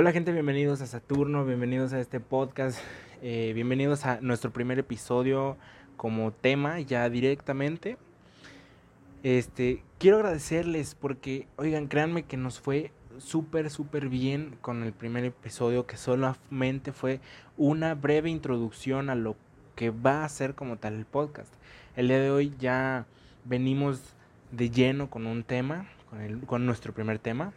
Hola gente, bienvenidos a Saturno, bienvenidos a este podcast, eh, bienvenidos a nuestro primer episodio como tema ya directamente. Este, quiero agradecerles porque, oigan, créanme que nos fue súper, súper bien con el primer episodio que solamente fue una breve introducción a lo que va a ser como tal el podcast. El día de hoy ya venimos de lleno con un tema, con, el, con nuestro primer tema,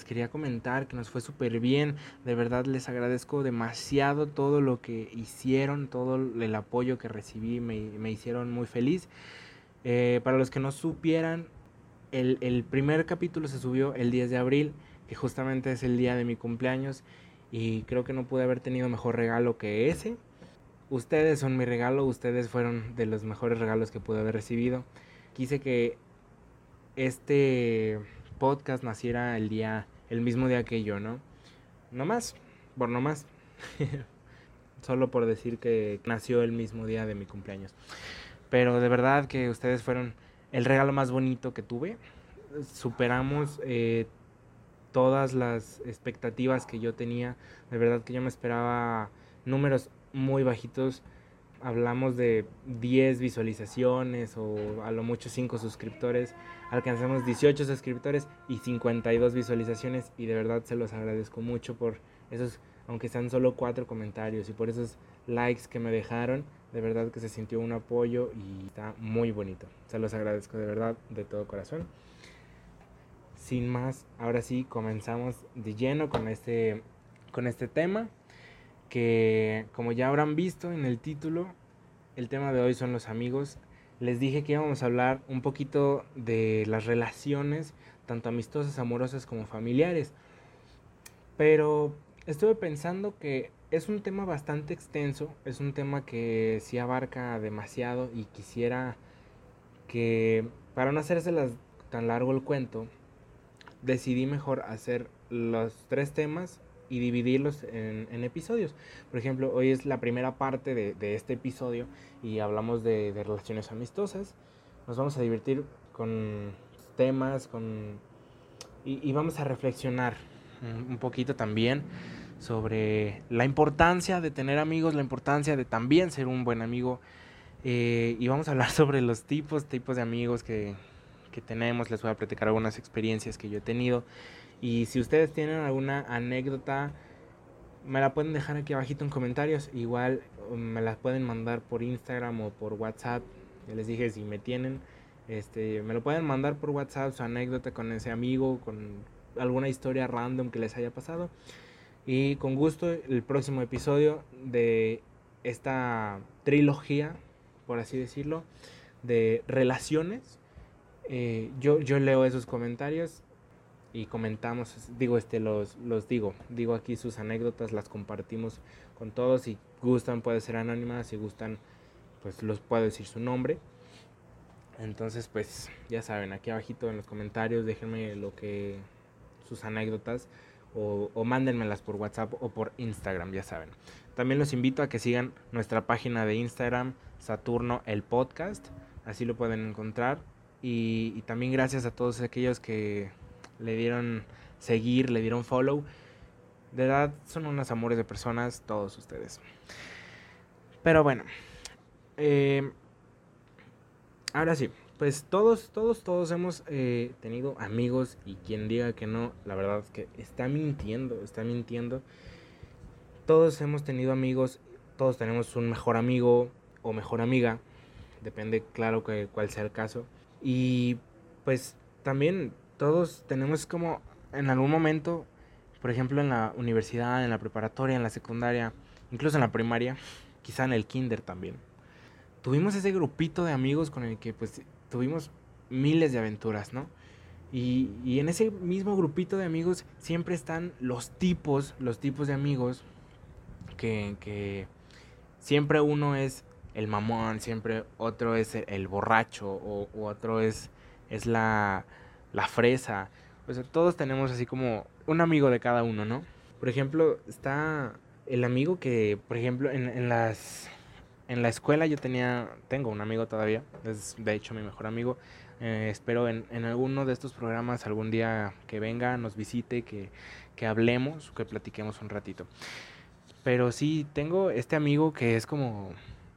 les quería comentar que nos fue súper bien. De verdad les agradezco demasiado todo lo que hicieron, todo el apoyo que recibí. Me, hicieron muy feliz. Eh, para los que no supieran, el, el, primer capítulo se subió el 10 de abril, que justamente es el día de mi cumpleaños. Y creo que no pude haber tenido mejor regalo que ese. Ustedes son mi regalo, ustedes fueron de los mejores regalos que pude haber recibido. Quise que este podcast naciera el día, el mismo día que yo, ¿no? No más, por no más. Solo por decir que nació el mismo día de mi cumpleaños. Pero de verdad que ustedes fueron el regalo más bonito que tuve. Superamos eh, todas las expectativas que yo tenía. De verdad que yo me esperaba números muy bajitos hablamos de 10 visualizaciones o a lo mucho 5 suscriptores, alcanzamos 18 suscriptores y 52 visualizaciones y de verdad se los agradezco mucho por esos, aunque sean solo 4 comentarios y por esos likes que me dejaron, de verdad que se sintió un apoyo y está muy bonito. Se los agradezco de verdad de todo corazón. Sin más, ahora sí comenzamos de lleno con este, con este tema que como ya habrán visto en el título, el tema de hoy son los amigos. Les dije que íbamos a hablar un poquito de las relaciones, tanto amistosas, amorosas como familiares. Pero estuve pensando que es un tema bastante extenso, es un tema que sí abarca demasiado y quisiera que, para no hacérselas tan largo el cuento, decidí mejor hacer los tres temas y dividirlos en, episodios. Por ejemplo, hoy es la primera parte de, este episodio y hablamos de, relaciones amistosas. Nos vamos a divertir con temas, con y, vamos a reflexionar un poquito también sobre la importancia de tener amigos, la importancia de también ser un buen amigo. Eh, y vamos a hablar sobre los tipos, tipos de amigos que, que tenemos. Les voy a platicar algunas experiencias que yo he tenido. Y si ustedes tienen alguna anécdota, me la pueden dejar aquí abajito en comentarios. Igual um, me la pueden mandar por Instagram o por WhatsApp. Ya les dije si me tienen. Este, me lo pueden mandar por WhatsApp su anécdota con ese amigo, con alguna historia random que les haya pasado. Y con gusto el próximo episodio de esta trilogía, por así decirlo, de relaciones. Eh, yo, yo leo esos comentarios y comentamos, digo, este, los, los digo, digo aquí sus anécdotas, las compartimos con todos, si gustan puede ser anónimas, si gustan pues los puedo decir su nombre. Entonces pues ya saben, aquí abajito en los comentarios déjenme lo que, sus anécdotas o, o mándenmelas por WhatsApp o por Instagram, ya saben. También los invito a que sigan nuestra página de Instagram, Saturno el Podcast, así lo pueden encontrar. Y también gracias a todos aquellos que le dieron seguir, le dieron follow. De verdad, son unos amores de personas, todos ustedes. Pero bueno, eh, ahora sí, pues todos, todos, todos hemos eh, tenido amigos y quien diga que no, la verdad es que está mintiendo, está mintiendo. Todos hemos tenido amigos, todos tenemos un mejor amigo o mejor amiga, depende claro que cuál sea el caso. Y pues también todos tenemos como en algún momento, por ejemplo en la universidad, en la preparatoria, en la secundaria, incluso en la primaria, quizá en el kinder también. Tuvimos ese grupito de amigos con el que pues tuvimos miles de aventuras, ¿no? Y, y en ese mismo grupito de amigos siempre están los tipos, los tipos de amigos que, que siempre uno es el mamón, siempre otro es el, borracho o, o, otro es, es la, la fresa. O sea, todos tenemos así como un amigo de cada uno, ¿no? Por ejemplo, está el amigo que, por ejemplo, en, en las... En la escuela yo tenía, tengo un amigo todavía, es de hecho mi mejor amigo. Eh, espero en, en, alguno de estos programas algún día que venga, nos visite, que, que hablemos, que platiquemos un ratito. Pero sí, tengo este amigo que es como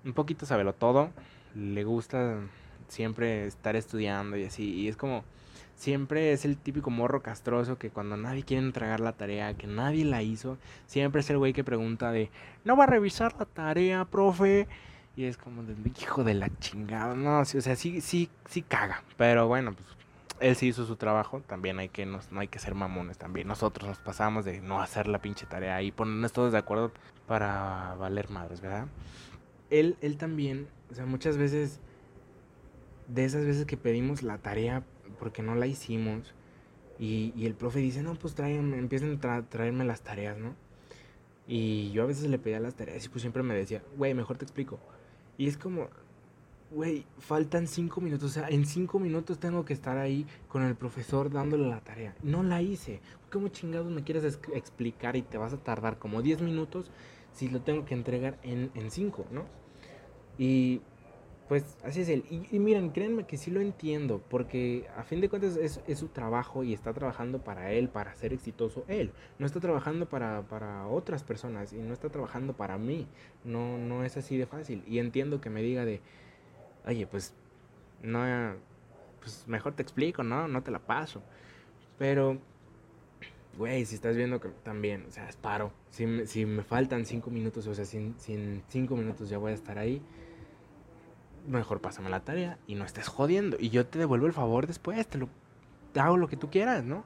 un poquito sabelo todo, le gusta siempre estar estudiando y así, y es como siempre es el típico morro castroso que cuando nadie quiere entregar la tarea, que nadie la hizo, siempre es el güey que pregunta de, ¿no va a revisar la tarea, profe? Y es como, de, hijo de la chingada, no, o sea, sí, sí, sí caga, pero bueno, pues él sí hizo su trabajo, también hay que, no hay que ser mamones también, nosotros nos pasamos de no hacer la pinche tarea y ponernos todos de acuerdo para valer madres, ¿verdad? Él, él también, o sea, muchas veces, de esas veces que pedimos la tarea porque no la hicimos. Y, y el profe dice, no, pues tráiganme, empiecen a traerme las tareas, ¿no? Y yo a veces le pedía las tareas y pues siempre me decía, güey, mejor te explico. Y es como, güey, faltan cinco minutos, o sea, en cinco minutos tengo que estar ahí con el profesor dándole la tarea. No la hice. ¿Cómo chingados me quieres explicar y te vas a tardar como diez minutos si lo tengo que entregar en, en cinco, ¿no? Y pues así es él. Y, miren, créanme que sí lo entiendo, porque a fin de cuentas es, su trabajo y está trabajando para él, para ser exitoso él. No está trabajando para, para, otras personas y no está trabajando para mí. No, no es así de fácil. Y entiendo que me diga de, oye, pues, no, pues mejor te explico, ¿no? No te la paso. Pero, güey, si estás viendo que también, o sea, es paro. Si, si me faltan cinco minutos, o sea, sin, sin cinco minutos ya voy a estar ahí mejor pásame la tarea y no estés jodiendo. Y yo te devuelvo el favor después, te lo hago lo que tú quieras, ¿no?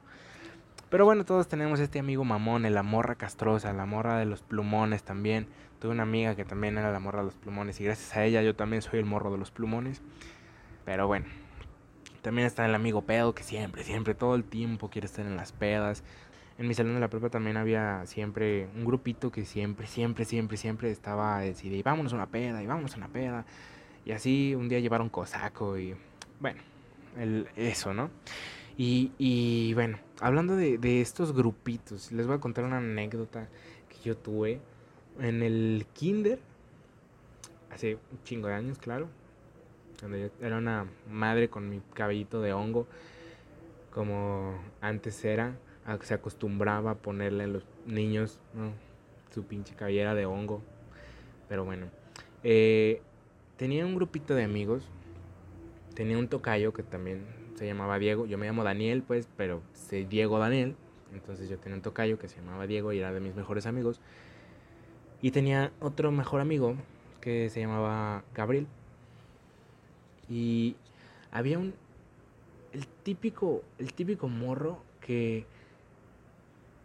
Pero bueno, todos tenemos este amigo mamón, la morra castrosa, la morra de los plumones también. Tuve una amiga que también era la morra de los plumones y gracias a ella yo también soy el morro de los plumones. Pero bueno, también está el amigo pedo que siempre, siempre, todo el tiempo quiere estar en las pedas. En mi salón de la prepa también había siempre un grupito que siempre, siempre, siempre, siempre estaba decidido, vámonos a una peda, y vámonos a una peda. Y así un día llevaron cosaco y bueno, el, eso, ¿no? Y, y bueno, hablando de, de, estos grupitos, les voy a contar una anécdota que yo tuve en el kinder, hace un chingo de años, claro, cuando yo era una madre con mi cabellito de hongo, como antes era, se acostumbraba a ponerle a los niños su pinche cabellera de hongo, pero bueno, eh, tenía un grupito de amigos. Tenía un tocayo que también se llamaba Diego. Yo me llamo Daniel, pues, pero se Diego Daniel. Entonces yo tenía un tocayo que se llamaba Diego y era de mis mejores amigos. Y tenía otro mejor amigo que se llamaba Gabriel. Y había un el típico el típico morro que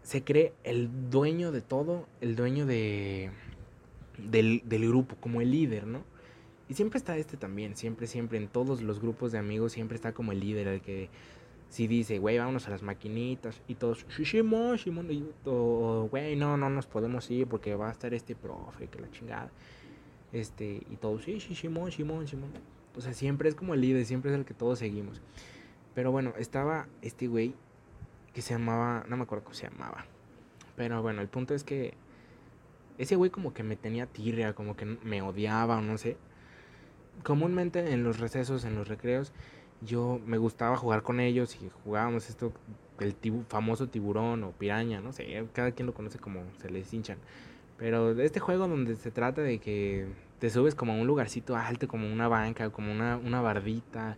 se cree el dueño de todo, el dueño de del, del grupo, como el líder, ¿no? Y siempre está este también, siempre, siempre, en todos los grupos de amigos, siempre está como el líder, el que si dice, güey, vámonos a las maquinitas, y todos, Shimon, Shimon, güey, no, no nos podemos ir porque va a estar este profe, que la chingada. Este, y todos, sí, sí, Simón, Simón, Simón. O sea, siempre es como el líder, siempre es el que todos seguimos. Pero bueno, estaba este güey que se llamaba, no me acuerdo cómo se llamaba. Pero bueno, el punto es que ese güey como que me tenía tirria, como que me odiaba o no sé comúnmente en los recesos, en los recreos, yo me gustaba jugar con ellos y jugábamos esto, el famoso tiburón o piraña, no sé, cada quien lo conoce como se les hinchan. Pero este juego donde se trata de que te subes como a un lugarcito alto, como una banca, como una, una bardita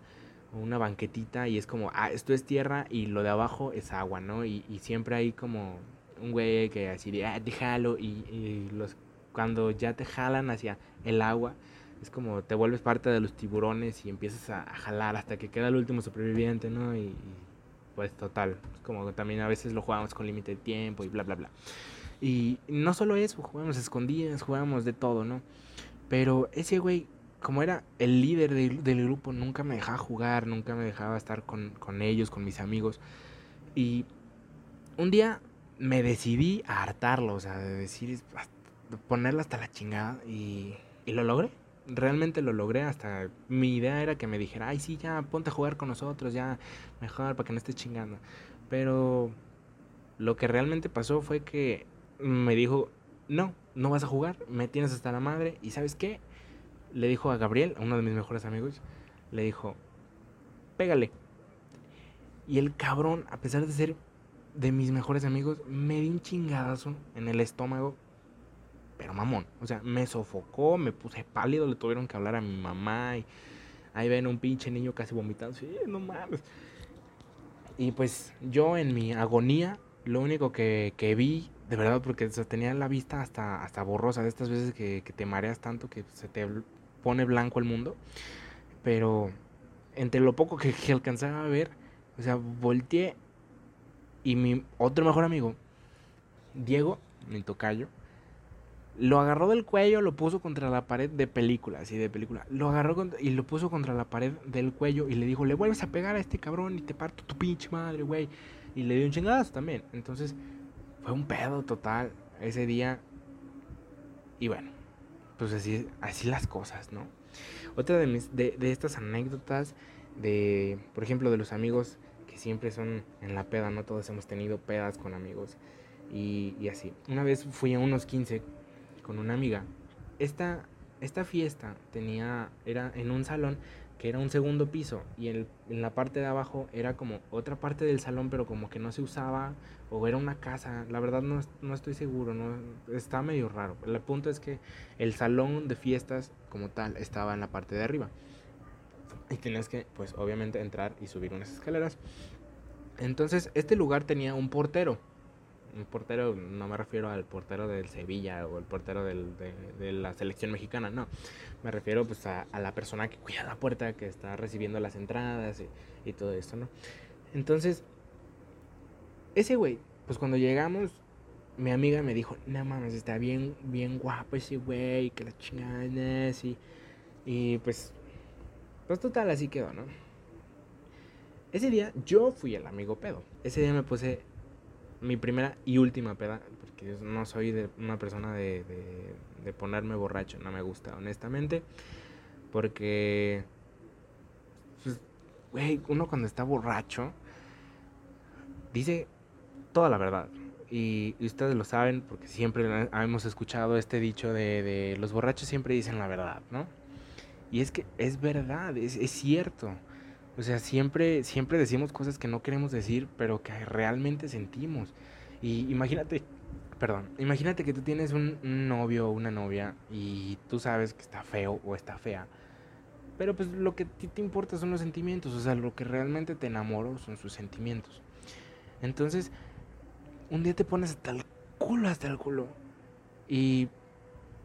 o una banquetita y es como, ah, esto es tierra y lo de abajo es agua, ¿no? Y, y siempre hay como un güey que así de, ah, déjalo y, y los, cuando ya te jalan hacia el agua, es como te vuelves parte de los tiburones y empiezas a, jalar hasta que queda el último superviviente, ¿no? Y, pues total, es como también a veces lo jugamos con límite de tiempo y bla, bla, bla. Y no solo eso, jugamos escondidas, jugamos de todo, ¿no? Pero ese güey, como era el líder del grupo, nunca me dejaba jugar, nunca me dejaba estar con, con ellos, con mis amigos. Y un día me decidí a hartarlo, o sea, de decir, ponerlo hasta la chingada y, y lo logré realmente lo logré hasta mi idea era que me dijera, ay sí, ya ponte a jugar con nosotros, ya mejor para que no estés chingando. Pero lo que realmente pasó fue que me dijo, no, no vas a jugar, me tienes hasta la madre. ¿Y sabes qué? Le dijo a Gabriel, uno de mis mejores amigos, le dijo, pégale. Y el cabrón, a pesar de ser de mis mejores amigos, me dio un chingadazo en el estómago. Pero mamón, o sea, me sofocó, me puse pálido, le tuvieron que hablar a mi mamá y ahí ven un pinche niño casi vomitando. Sí, no mames. Y pues yo en mi agonía, lo único que, vi, de verdad, porque tenía la vista hasta, hasta borrosa, de estas veces que, que te mareas tanto que se te pone blanco el mundo. Pero entre lo poco que, que alcanzaba a ver, o sea, volteé y mi otro mejor amigo, Diego, mi tocayo, lo agarró del cuello, lo puso contra la pared de película, así de película. Lo agarró y lo puso contra la pared del cuello y le dijo, le vuelves a pegar a este cabrón y te parto tu pinche madre, güey. Y le dio un chingadazo también. Entonces, fue un pedo total ese día. Y bueno, pues así, así las cosas, ¿no? Otra de, mis, de, de estas anécdotas de, por ejemplo, de los amigos que siempre son en la peda, ¿no? Todos hemos tenido pedas con amigos y, y así. Una vez fui a unos 15 con una amiga. Esta, esta fiesta tenía, era en un salón que era un segundo piso y en, en, la parte de abajo era como otra parte del salón pero como que no se usaba o era una casa, la verdad no, no estoy seguro, no está medio raro. El punto es que el salón de fiestas como tal estaba en la parte de arriba y tenías que pues obviamente entrar y subir unas escaleras. Entonces este lugar tenía un portero un portero, no me refiero al portero del Sevilla o el portero del, de, la selección mexicana, no. Me refiero pues a, la persona que cuida la puerta, que está recibiendo las entradas y, todo esto, ¿no? Entonces, ese güey, pues cuando llegamos, mi amiga me dijo, no mames, está bien, bien guapo ese güey, que la chingada y, y pues, pues total, así quedó, ¿no? Ese día yo fui el amigo pedo. Ese día me puse mi primera y última peda, porque no soy de una persona de, de, ponerme borracho, no me gusta, honestamente, porque, pues, güey, uno cuando está borracho, dice toda la verdad. Y, ustedes lo saben porque siempre hemos escuchado este dicho de, de, los borrachos siempre dicen la verdad, ¿no? Y es que es verdad, es, es cierto. O sea, siempre, siempre decimos cosas que no queremos decir, pero que realmente sentimos. Y imagínate, perdón, imagínate que tú tienes un, novio o una novia y tú sabes que está feo o está fea. Pero pues lo que ti te importa son los sentimientos, o sea, lo que realmente te enamoró son sus sentimientos. Entonces, un día te pones hasta el culo, hasta el culo. Y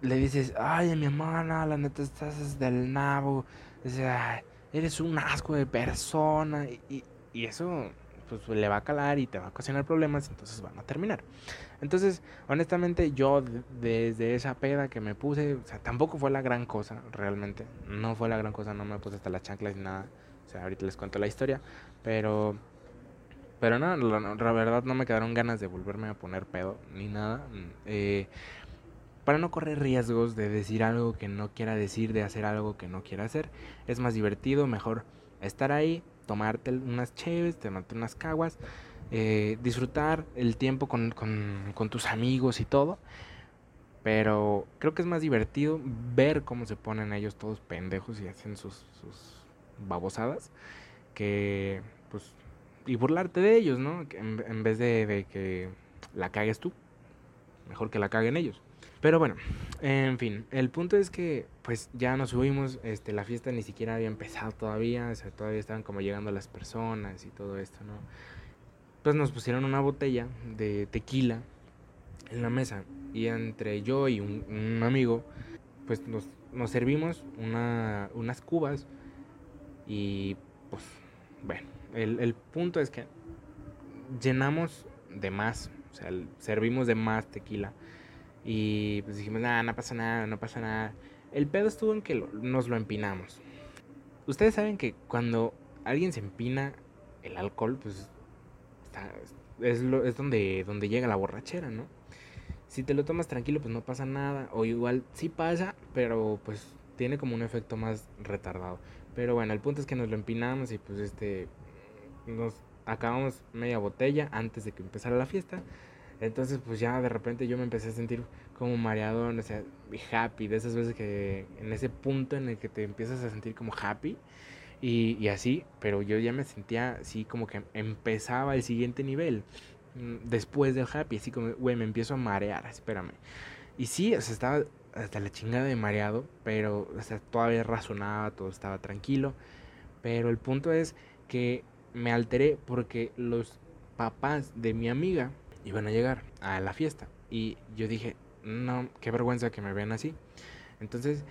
le dices, ay, mi hermana, la neta estás del nabo. O sea, eres un asco de persona y, y, eso pues le va a calar y te va a ocasionar problemas, entonces van a terminar. Entonces, honestamente, yo desde esa peda que me puse, o sea, tampoco fue la gran cosa, realmente. No fue la gran cosa, no me puse hasta las chanclas ni nada. O sea, ahorita les cuento la historia, pero pero no, la, verdad no me quedaron ganas de volverme a poner pedo ni nada. Eh, para no correr riesgos de decir algo que no quiera decir, de hacer algo que no quiera hacer. Es más divertido, mejor estar ahí, tomarte unas cheves, tomarte unas caguas, eh, disfrutar el tiempo con, tus amigos y todo. Pero creo que es más divertido ver cómo se ponen ellos todos pendejos y hacen sus, babosadas que pues y burlarte de ellos, ¿no? En, vez de, de que la cagues tú, mejor que la caguen ellos. Pero bueno, en fin, el punto es que pues ya nos subimos, este, la fiesta ni siquiera había empezado todavía, o sea, todavía estaban como llegando las personas y todo esto, ¿no? Pues nos pusieron una botella de tequila en la mesa y entre yo y un, amigo, pues nos, servimos una, unas cubas y pues bueno, el, el punto es que llenamos de más, o sea, servimos de más tequila y pues dijimos, nada, no pasa nada, no pasa nada. El pedo estuvo en que nos lo empinamos. Ustedes saben que cuando alguien se empina el alcohol, pues es, lo, es donde, donde llega la borrachera, ¿no? Si te lo tomas tranquilo, pues no pasa nada. O igual sí pasa, pero pues tiene como un efecto más retardado. Pero bueno, el punto es que nos lo empinamos y pues este nos acabamos media botella antes de que empezara la fiesta. Entonces, pues ya de repente yo me empecé a sentir como mareado, o sea, happy, de esas veces que en ese punto en el que te empiezas a sentir como happy. Y, y así, pero yo ya me sentía así como que empezaba el siguiente nivel mm, después del happy, así como, güey, me empiezo a marear, espérame. Y sí, o sea, estaba hasta la chingada de mareado, pero o sea, todavía razonaba, todo estaba tranquilo. Pero el punto es que me alteré porque los papás de mi amiga iban a llegar a la fiesta. Y yo dije, no, qué vergüenza que me vean así. Entonces,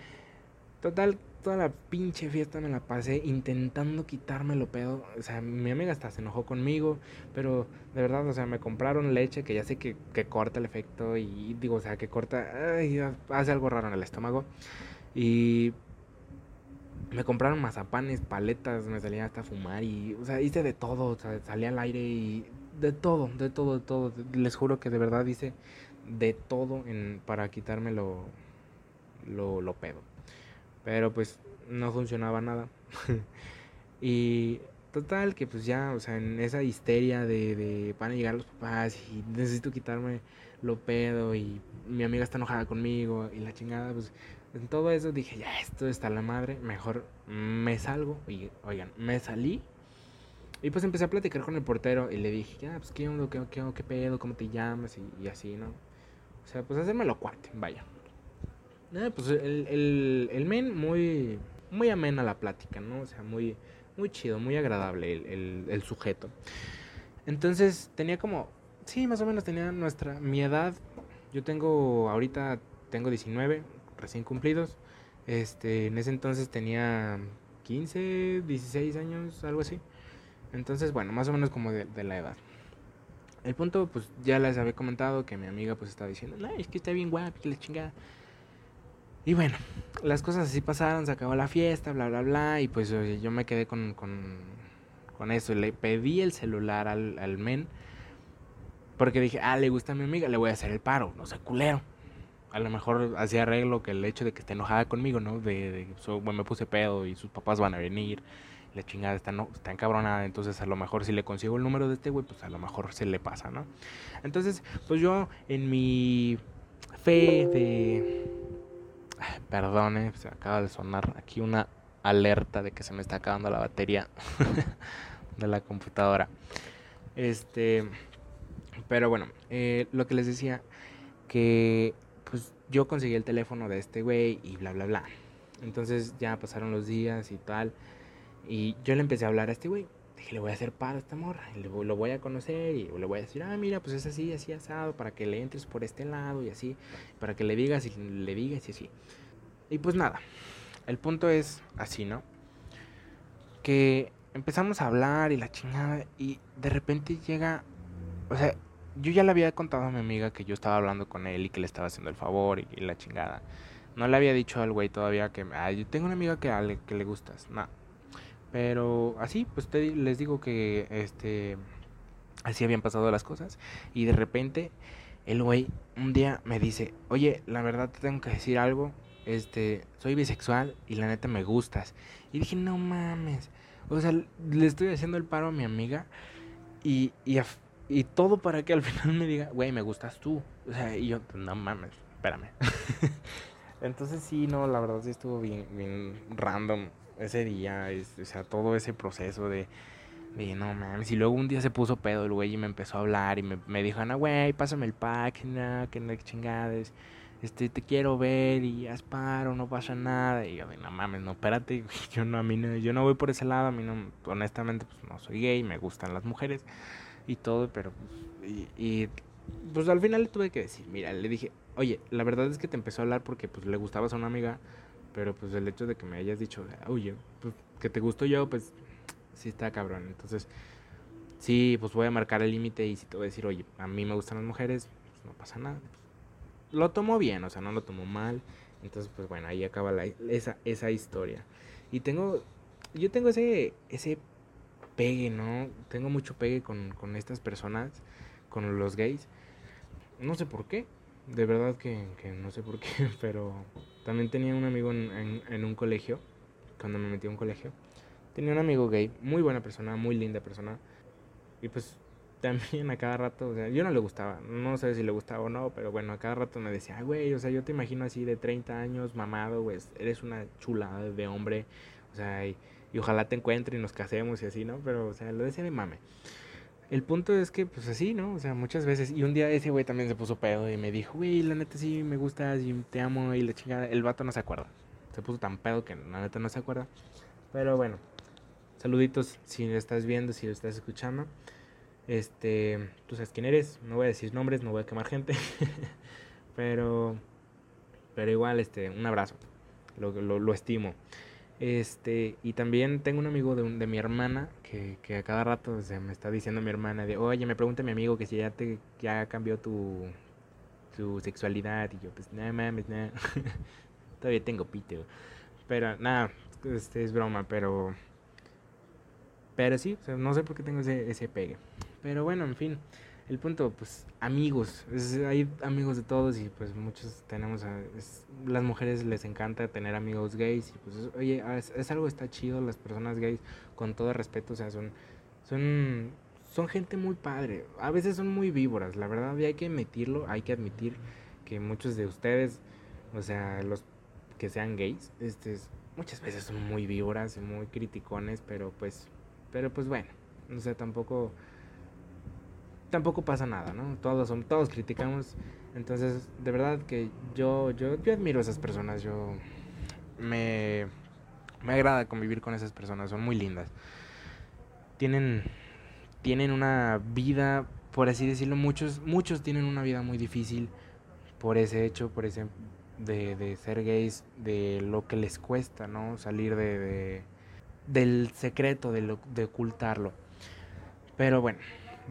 total, toda la pinche fiesta me la pasé intentando quitarme lo pedo. O sea, mi amiga hasta se enojó conmigo, pero de verdad, o sea, me compraron leche que ya sé que, que corta el efecto y digo, o sea, que corta, hace algo raro en el estómago. Y me compraron mazapanes, paletas, me salía hasta a fumar y, o sea, hice de todo, o sea, salía al aire y de todo, de todo, de todo. Les juro que de verdad hice de todo en, para quitarme lo, lo, pedo. Pero pues no funcionaba nada. y total que pues ya, o sea, en esa histeria de, de van a llegar los papás y necesito quitarme lo pedo y mi amiga está enojada conmigo y la chingada, pues en todo eso dije, ya, esto está la madre, mejor me salgo. Y oigan, me salí. Y pues empecé a platicar con el portero y le dije, ya, pues qué onda, qué, qué, qué pedo, cómo te llamas y, así, ¿no? O sea, pues hacerme lo cuate, vaya. Eh, pues el, el, el, men muy, muy amena la plática, ¿no? O sea, muy, muy chido, muy agradable el, el sujeto. Entonces tenía como, sí, más o menos tenía nuestra, mi edad. Yo tengo, ahorita tengo 19, recién cumplidos. Este, en ese entonces tenía 15, 16 años, algo así. Entonces, bueno, más o menos como de, la edad. El punto, pues ya les había comentado que mi amiga pues estaba diciendo, no, es que está bien guapo, que la chingada. Y bueno, las cosas así pasaron, se acabó la fiesta, bla, bla, bla. Y pues yo me quedé con, con, con eso. Le pedí el celular al, al men. Porque dije, ah, le gusta a mi amiga, le voy a hacer el paro, no sé, culero a lo mejor hacía arreglo que el hecho de que esté enojada conmigo, ¿no? De, de bueno, me puse pedo y sus papás van a venir, la chingada está, no, está encabronada, entonces a lo mejor si le consigo el número de este güey, pues a lo mejor se le pasa, ¿no? Entonces, pues yo en mi fe de... Perdone, se acaba de sonar aquí una alerta de que se me está acabando la batería de la computadora. Este, pero bueno, eh, lo que les decía, que pues yo conseguí el teléfono de este güey y bla, bla, bla. Entonces ya pasaron los días y tal. Y yo le empecé a hablar a este güey. Dije, le voy a hacer paro a esta morra. Y lo voy a conocer y le voy a decir, ah, mira, pues es así, así asado, para que le entres por este lado y así. Para que le digas y le digas y así. Y pues nada, el punto es así, ¿no? Que empezamos a hablar y la chingada y de repente llega, o sea, yo ya le había contado a mi amiga que yo estaba hablando con él y que le estaba haciendo el favor y, la chingada. No le había dicho al güey todavía que, ay, yo tengo una amiga que, le, que le gustas. No. Pero así, pues te, les digo que, este, así habían pasado las cosas. Y de repente, el güey un día me dice, oye, la verdad te tengo que decir algo. Este, soy bisexual y la neta me gustas. Y dije, no mames. O sea, le estoy haciendo el paro a mi amiga. Y, y y todo para que al final me diga, güey, me gustas tú. O sea, y yo, no mames, espérame. Entonces sí, no, la verdad sí estuvo bien, bien random ese día, o sea, todo ese proceso de, de, no mames. Y luego un día se puso pedo el güey y me empezó a hablar y me, me dijo, no, güey, pásame el pack, no, que no chingades. Este, te quiero ver y asparo, no pasa nada. Y yo, no mames, no, espérate, yo no, a mí no, yo no voy por ese lado, a mí no, honestamente, pues no soy gay, me gustan las mujeres y todo, pero pues, y, pues al final le tuve que decir, mira, le dije, oye, la verdad es que te empezó a hablar porque pues le gustabas a una amiga, pero pues el hecho de que me hayas dicho, oye, pues que te gustó yo, pues sí está cabrón. Entonces, sí, pues voy a marcar el límite y si te voy a decir, oye, a mí me gustan las mujeres, pues no pasa nada. Lo tomó bien, o sea, no lo tomó mal. Entonces, pues bueno, ahí acaba la, esa, esa historia. Y tengo, yo tengo ese, ese pegue, ¿no? Tengo mucho pegue con, con estas personas, con los gays. No sé por qué, de verdad que, que no sé por qué, pero también tenía un amigo en, en, un colegio, cuando me metí a un colegio. Tenía un amigo gay, muy buena persona, muy linda persona. Y pues también a cada rato, o sea, yo no le gustaba, no sé si le gustaba o no, pero bueno, a cada rato me decía, güey, o sea, yo te imagino así de 30 años, mamado, güey, eres una chulada de hombre, o sea, y y ojalá te encuentre y nos casemos y así, ¿no? Pero, o sea, lo decía de mame. El punto es que, pues así, ¿no? O sea, muchas veces. Y un día ese güey también se puso pedo y me dijo, güey, la neta sí me gustas y te amo y la chingada. El vato no se acuerda. Se puso tan pedo que la neta no se acuerda. Pero bueno, saluditos si lo estás viendo, si lo estás escuchando. Este, tú sabes quién eres. No voy a decir nombres, no voy a quemar gente. pero, pero igual, este, un abrazo. Lo, lo, lo estimo. Este, y también tengo un amigo de, de mi hermana que, que, a cada rato se me está diciendo mi hermana de, oye, me pregunta mi amigo que si ya te ya cambió tu, tu sexualidad. Y yo, pues, nada mames, nada. Todavía tengo pito. Pero, nada, este es broma, pero. Pero sí, no sé por qué tengo ese, ese pegue. Pero bueno, en fin el punto, pues amigos, hay amigos de todos y pues muchos tenemos, a, las mujeres les encanta tener amigos gays y pues oye, es, algo está chido, las personas gays con todo respeto, o sea, son, son, son gente muy padre, a veces son muy víboras, la verdad hay que admitirlo, hay que admitir que muchos de ustedes, o sea, los que sean gays, este, muchas veces son muy víboras y muy criticones, pero pues, pero pues bueno, o sea, tampoco tampoco pasa nada, ¿no? Todos, son, todos criticamos. Entonces, de verdad que yo, yo, yo admiro a esas personas. Yo me, me agrada convivir con esas personas. Son muy lindas. Tienen, tienen una vida, por así decirlo, muchos, muchos tienen una vida muy difícil por ese hecho, por ese de, de ser gays, de lo que les cuesta, ¿no? Salir de, de del secreto, de, lo, de ocultarlo. Pero bueno,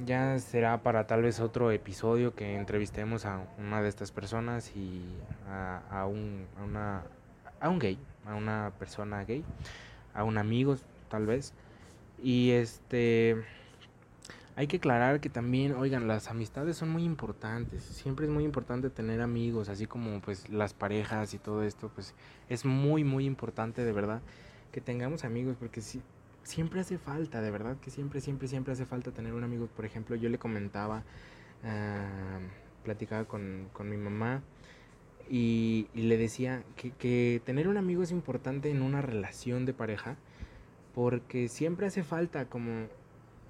ya será para tal vez otro episodio que entrevistemos a una de estas personas y a, a, un, a, una, a un gay, a una persona gay, a un amigo tal vez. Y este hay que aclarar que también, oigan, las amistades son muy importantes. Siempre es muy importante tener amigos, así como pues las parejas y todo esto, pues es muy muy importante de verdad que tengamos amigos porque si siempre hace falta, de verdad que siempre, siempre, siempre hace falta tener un amigo. Por ejemplo, yo le comentaba, uh, platicaba con, con, mi mamá y, y le decía que, que, tener un amigo es importante en una relación de pareja porque siempre hace falta como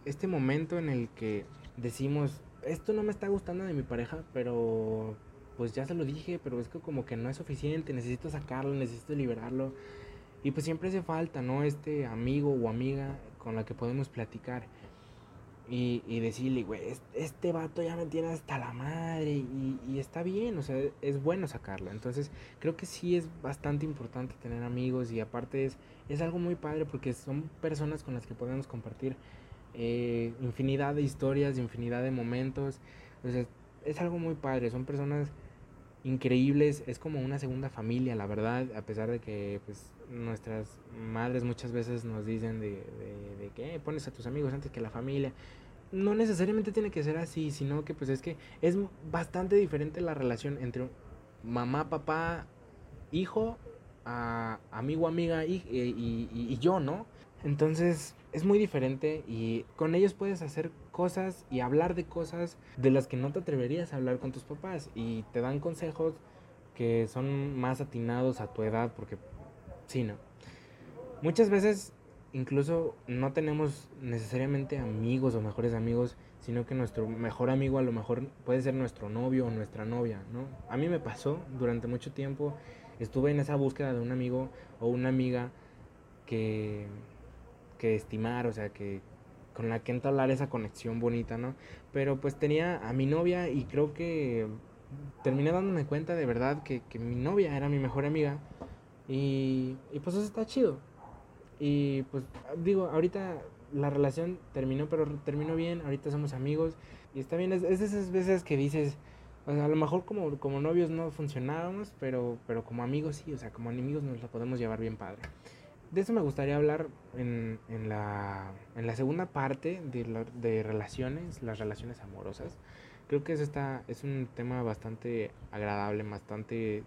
este momento en el que decimos, esto no me está gustando de mi pareja, pero pues ya se lo dije, pero es que como que no es suficiente, necesito sacarlo, necesito liberarlo y pues siempre hace falta, ¿no? Este amigo o amiga con la que podemos platicar. Y, y decirle, güey, este, vato ya me tiene hasta la madre y, está bien, o sea, es bueno sacarlo. Entonces, creo que sí es bastante importante tener amigos y aparte es, es algo muy padre porque son personas con las que podemos compartir eh, infinidad de historias, infinidad de momentos. O sea, es algo muy padre, son personas increíbles, es como una segunda familia, la verdad, a pesar de que pues nuestras madres muchas veces nos dicen de, de, que eh, pones a tus amigos antes que la familia. No necesariamente tiene que ser así, sino que pues es que es bastante diferente la relación entre mamá, papá, hijo, a, amigo, amiga y, y, y yo, ¿no? Entonces es muy diferente y con ellos puedes hacer cosas y hablar de cosas de las que no te atreverías a hablar con tus papás y te dan consejos que son más atinados a tu edad porque sí, ¿no? Muchas veces incluso no tenemos necesariamente amigos o mejores amigos, sino que nuestro mejor amigo a lo mejor puede ser nuestro novio o nuestra novia, ¿no? A mí me pasó durante mucho tiempo, estuve en esa búsqueda de un amigo o una amiga que que estimar, o sea, que con la que entablar esa conexión bonita, ¿no? Pero pues tenía a mi novia y creo que terminé dándome cuenta de verdad que, que mi novia era mi mejor amiga y, y pues eso está chido. Y pues digo, ahorita la relación terminó, pero terminó bien, ahorita somos amigos y está bien, es, es esas veces que dices, o sea, a lo mejor como, como novios no funcionábamos, pero, pero como amigos sí, o sea, como enemigos nos la podemos llevar bien padre de eso me gustaría hablar en, en, la, en la segunda parte de, de relaciones, las relaciones amorosas. Creo que es, esta, es un tema bastante agradable, bastante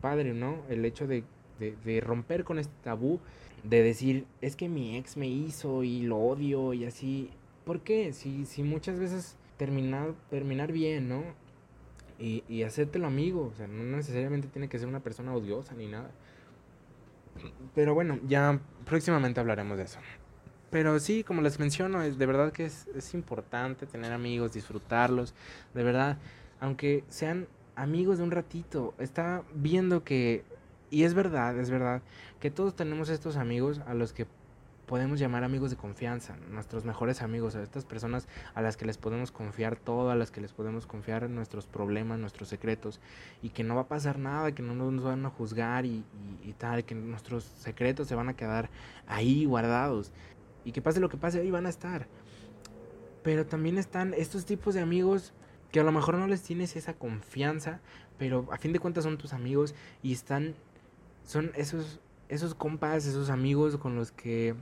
padre, ¿no? El hecho de, de, de, romper con este tabú, de decir, es que mi ex me hizo y lo odio y así. ¿Por qué? Si, si muchas veces terminar, terminar bien, ¿no? Y, y hacértelo amigo, o sea, no necesariamente tiene que ser una persona odiosa ni nada Pero bueno, ya próximamente hablaremos de eso. Pero sí, como les menciono, es de verdad que es, es importante tener amigos, disfrutarlos, de verdad, aunque sean amigos de un ratito, está viendo que, y es verdad, es verdad, que todos tenemos estos amigos a los que podemos llamar amigos de confianza, nuestros mejores amigos, a estas personas a las que les podemos confiar todo, a las que les podemos confiar nuestros problemas, nuestros secretos, y que no va a pasar nada, que no nos van a juzgar y, y, tal, que nuestros secretos se van a quedar ahí guardados, y que pase lo que pase, ahí van a estar. Pero también están estos tipos de amigos que a lo mejor no les tienes esa confianza, pero a fin de cuentas son tus amigos y están, son esos, esos compas, esos amigos con los que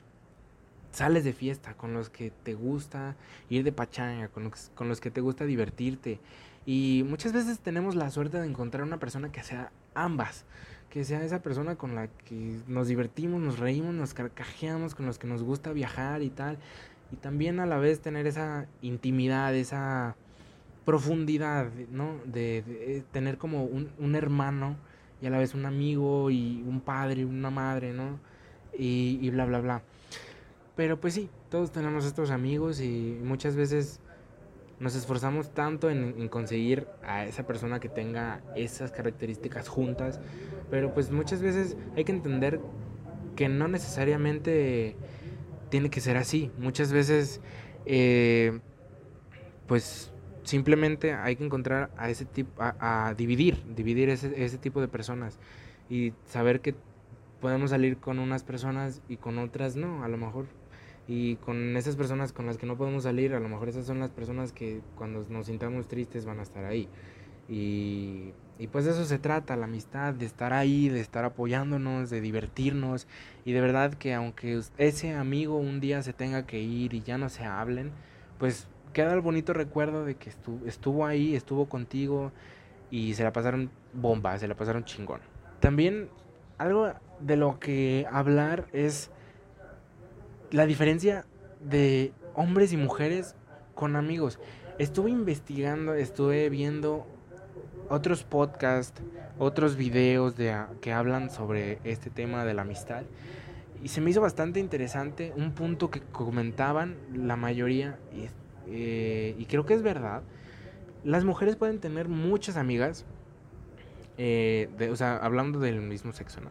sales de fiesta, con los que te gusta ir de pachanga, con los, con los que te gusta divertirte. Y muchas veces tenemos la suerte de encontrar una persona que sea ambas, que sea esa persona con la que nos divertimos, nos reímos, nos carcajeamos, con los que nos gusta viajar y tal. Y también a la vez tener esa intimidad, esa profundidad, ¿no? De, eh, tener como un, un, hermano y a la vez un amigo y un padre, una madre, ¿no? Y, y bla, bla, bla. Pero pues sí, todos tenemos estos amigos y muchas veces nos esforzamos tanto en, conseguir a esa persona que tenga esas características juntas, pero pues muchas veces hay que entender que no necesariamente tiene que ser así. Muchas veces, eh, pues simplemente hay que encontrar a ese tipo, a, dividir, dividir ese, ese tipo de personas y saber que podemos salir con unas personas y con otras no, a lo mejor y con esas personas con las que no podemos salir, a lo mejor esas son las personas que cuando nos sintamos tristes van a estar ahí. Y, y pues de eso se trata, la amistad, de estar ahí, de estar apoyándonos, de divertirnos. Y de verdad que aunque ese amigo un día se tenga que ir y ya no se hablen, pues queda el bonito recuerdo de que estuvo, estuvo ahí, estuvo contigo y se la pasaron bomba, se la pasaron chingón. También algo de lo que hablar es la diferencia de hombres y mujeres con amigos. Estuve investigando, estuve viendo otros podcasts, otros videos de, que hablan sobre este tema de la amistad. Y se me hizo bastante interesante un punto que comentaban la mayoría, y, eh, y creo que es verdad. Las mujeres pueden tener muchas amigas, eh, o sea, hablando del mismo sexo, ¿no?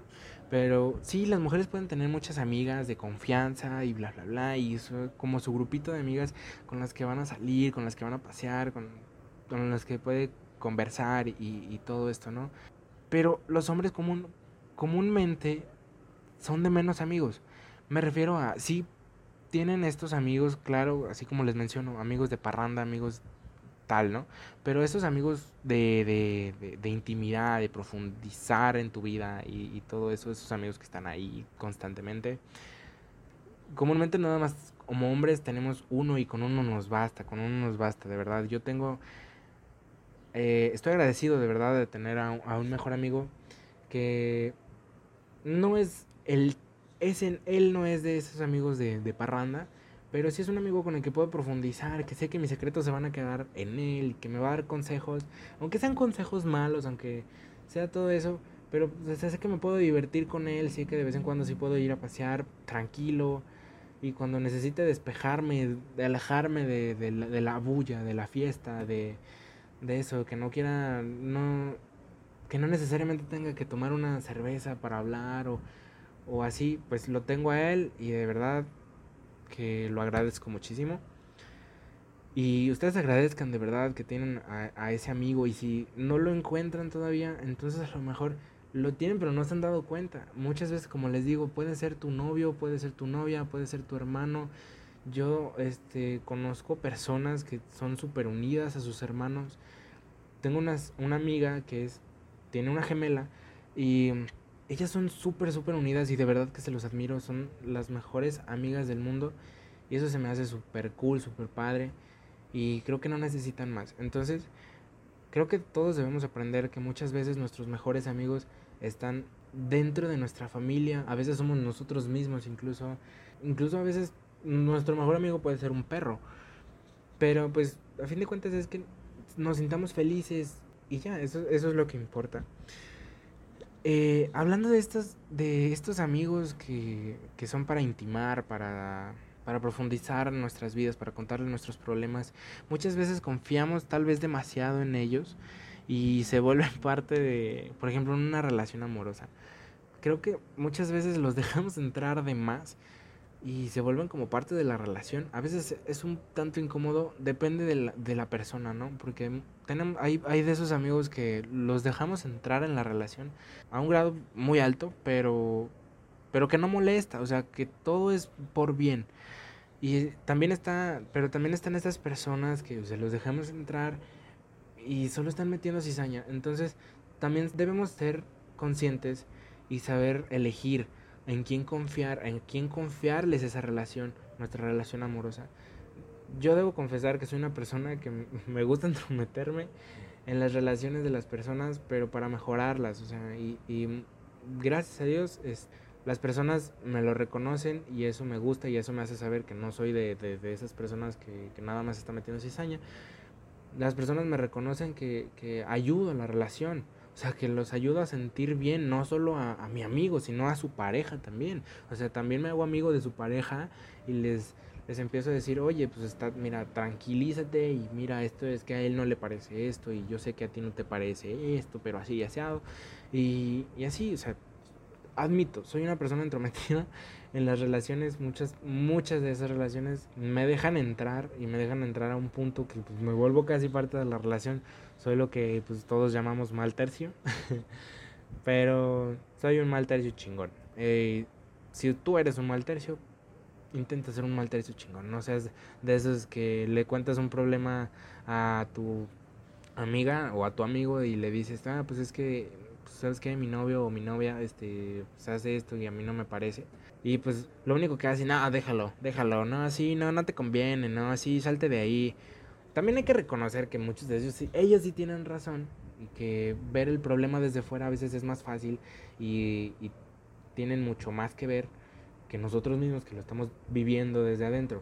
Pero sí, las mujeres pueden tener muchas amigas de confianza y bla, bla, bla. Y eso, como su grupito de amigas con las que van a salir, con las que van a pasear, con, con las que puede conversar y, y, todo esto, ¿no? Pero los hombres común, comúnmente son de menos amigos. Me refiero a, sí, tienen estos amigos, claro, así como les menciono, amigos de parranda, amigos tal, ¿no? Pero esos amigos de, de, intimidad, de profundizar en tu vida y, todo eso, esos amigos que están ahí constantemente, comúnmente nada más como hombres tenemos uno y con uno nos basta, con uno nos basta, de verdad. Yo tengo, eh, estoy agradecido de verdad de tener a, un mejor amigo que no es el, es en, él no es de esos amigos de parranda, pero si es un amigo con el que puedo profundizar, que sé que mis secretos se van a quedar en él, que me va a dar consejos, aunque sean consejos malos, aunque sea todo eso, pero pues, sé que me puedo divertir con él, sé que de vez en cuando sí puedo ir a pasear tranquilo y cuando necesite despejarme, de alejarme de, la, de la bulla, de la fiesta, de, de eso, que no quiera, no, que no necesariamente tenga que tomar una cerveza para hablar o, o así, pues lo tengo a él y de verdad que lo agradezco muchísimo. Y ustedes agradezcan de verdad que tienen a, ese amigo y si no lo encuentran todavía, entonces a lo mejor lo tienen pero no se han dado cuenta. Muchas veces, como les digo, puede ser tu novio, puede ser tu novia, puede ser tu hermano. Yo este, conozco personas que son súper unidas a sus hermanos. Tengo unas, una amiga que es, tiene una gemela y ellas son súper, súper unidas y de verdad que se los admiro. Son las mejores amigas del mundo. Y eso se me hace súper cool, súper padre. Y creo que no necesitan más. Entonces, creo que todos debemos aprender que muchas veces nuestros mejores amigos están dentro de nuestra familia. A veces somos nosotros mismos, incluso. Incluso a veces nuestro mejor amigo puede ser un perro. Pero pues, a fin de cuentas es que nos sintamos felices. Y ya, eso, eso es lo que importa. Eh, hablando de estos, de estos amigos que, que son para intimar, para, para profundizar nuestras vidas, para contarles nuestros problemas, muchas veces confiamos tal vez demasiado en ellos y se vuelven parte de, por ejemplo, una relación amorosa. Creo que muchas veces los dejamos entrar de más y se vuelven como parte de la relación. A veces es un tanto incómodo, depende de la, de la persona, ¿no? Porque tenemos, hay, hay de esos amigos que los dejamos entrar en la relación a un grado muy alto, pero, pero que no molesta, o sea, que todo es por bien. Y también está, pero también están estas personas que se los dejamos entrar y solo están metiendo cizaña. Entonces, también debemos ser conscientes y saber elegir en quién confiar, en quién confiarles esa relación, nuestra relación amorosa. Yo debo confesar que soy una persona que me gusta entrometerme en las relaciones de las personas, pero para mejorarlas, o sea, y, y gracias a Dios es, las personas me lo reconocen y eso me gusta y eso me hace saber que no soy de, de, de esas personas que, que, nada más está metiendo cizaña. Las personas me reconocen que, que ayudo a la relación, o sea, que los ayudo a sentir bien, no solo a, a, mi amigo, sino a su pareja también. O sea, también me hago amigo de su pareja y les, les empiezo a decir, oye, pues está, mira, tranquilízate y mira, esto es que a él no le parece esto y yo sé que a ti no te parece esto, pero así y aseado. Y, y así, o sea, admito, soy una persona entrometida en las relaciones, muchas, muchas de esas relaciones me dejan entrar y me dejan entrar a un punto que pues, me vuelvo casi parte de la relación. Soy lo que pues, todos llamamos mal tercio, pero soy un mal tercio chingón. Eh, si tú eres un mal tercio, intenta ser un mal tercio chingón. No seas de esos que le cuentas un problema a tu amiga o a tu amigo y le dices, ah, pues es que ¿sabes qué? Mi novio o mi novia este, pues, hace esto y a mí no me parece. Y pues lo único que hace, no, déjalo, déjalo, no, así, no, no te conviene, no, así, salte de ahí. También hay que reconocer que muchos de ellos, ellos sí tienen razón y que ver el problema desde fuera a veces es más fácil y tienen mucho más que ver que nosotros mismos que lo estamos viviendo desde adentro.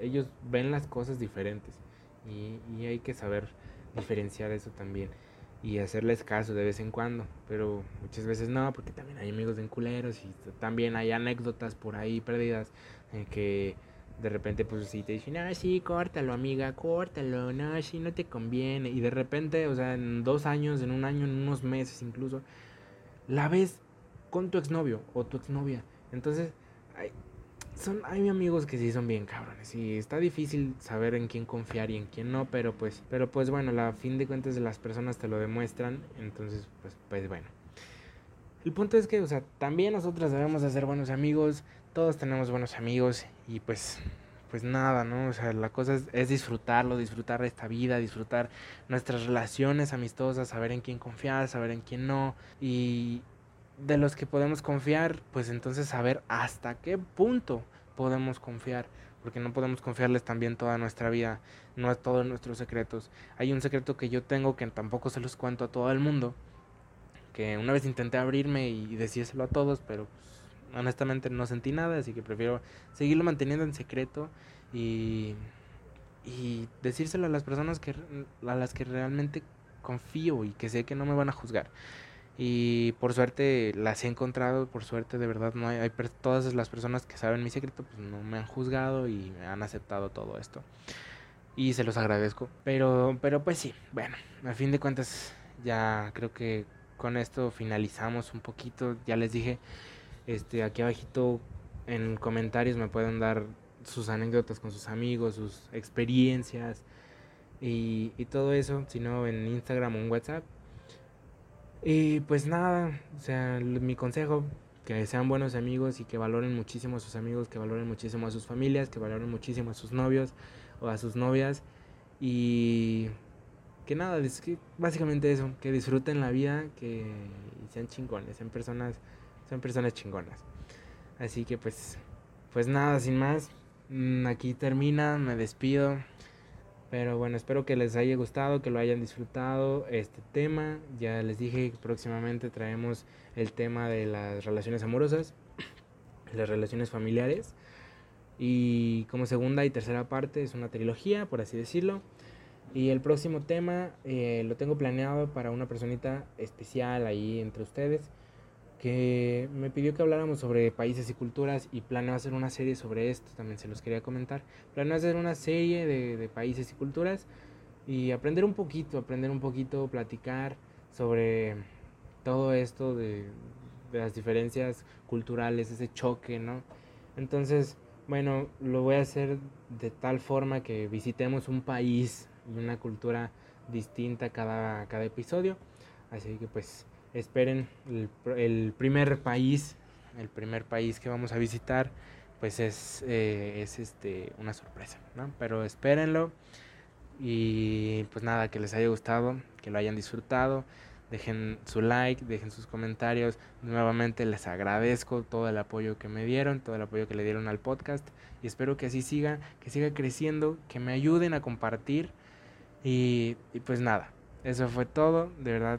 Ellos ven las cosas diferentes y, y hay que saber diferenciar eso también y hacerles caso de vez en cuando, pero muchas veces no, porque también hay amigos de culeros y también hay anécdotas por ahí perdidas en que de repente pues si te dicen, ah, sí, córtalo amiga, córtalo, no, sí, no te conviene, y de repente, o sea, en dos años, en un año, en unos meses incluso, la ves con tu exnovio o tu exnovia, entonces, hay, son, hay amigos que sí son bien cabrones y está difícil saber en quién confiar y en quién no, pero pues, pero pues bueno, la fin de cuentas las personas te lo demuestran, entonces pues, pues bueno. El punto es que, o sea, también nosotros debemos de ser buenos amigos, todos tenemos buenos amigos y pues, pues nada, ¿no? O sea, la cosa es, es disfrutarlo, disfrutar esta vida, disfrutar nuestras relaciones amistosas, saber en quién confiar, saber en quién no y, de los que podemos confiar, pues entonces saber hasta qué punto podemos confiar, porque no podemos confiarles también toda nuestra vida, no a todos nuestros secretos. Hay un secreto que yo tengo que tampoco se los cuento a todo el mundo, que una vez intenté abrirme y decírselo a todos, pero pues, honestamente no sentí nada, así que prefiero seguirlo manteniendo en secreto y, y decírselo a las personas que, a las que realmente confío y que sé que no me van a juzgar y por suerte las he encontrado, por suerte de verdad no hay, hay todas las personas que saben mi secreto pues no me han juzgado y me han aceptado todo esto. Y se los agradezco, pero pero pues sí, bueno, a fin de cuentas ya creo que con esto finalizamos un poquito, ya les dije, este aquí abajito en comentarios me pueden dar sus anécdotas con sus amigos, sus experiencias y, y todo eso, si no en Instagram o en WhatsApp y pues nada, o sea, mi consejo, que sean buenos amigos y que valoren muchísimo a sus amigos, que valoren muchísimo a sus familias, que valoren muchísimo a sus novios o a sus novias. Y que nada, básicamente eso, que disfruten la vida, que sean chingones, sean personas, sean personas chingonas. Así que pues, pues nada, sin más, mm, aquí termina, me despido. Pero bueno, espero que les haya gustado, que lo hayan disfrutado este tema. Ya les dije que próximamente traemos el tema de las relaciones amorosas, las relaciones familiares. Y como segunda y tercera parte es una trilogía, por así decirlo. Y el próximo tema eh, lo tengo planeado para una personita especial ahí entre ustedes que me pidió que habláramos sobre países y culturas y planeo hacer una serie sobre esto, también se los quería comentar. Planeo hacer una serie de, países y culturas y aprender un poquito, aprender un poquito, platicar sobre todo esto de, de las diferencias culturales, ese choque, ¿no? Entonces, bueno, lo voy a hacer de tal forma que visitemos un país y una cultura distinta cada, cada episodio. Así que pues esperen el, primer país, el primer país que vamos a visitar, pues es, eh, es este, una sorpresa, ¿no? Pero espérenlo y pues nada, que les haya gustado, que lo hayan disfrutado. Dejen su like, dejen sus comentarios. Nuevamente les agradezco todo el apoyo que me dieron, todo el apoyo que le dieron al podcast. Y espero que así siga, que siga creciendo, que me ayuden a compartir. Y pues nada, eso fue todo. De verdad,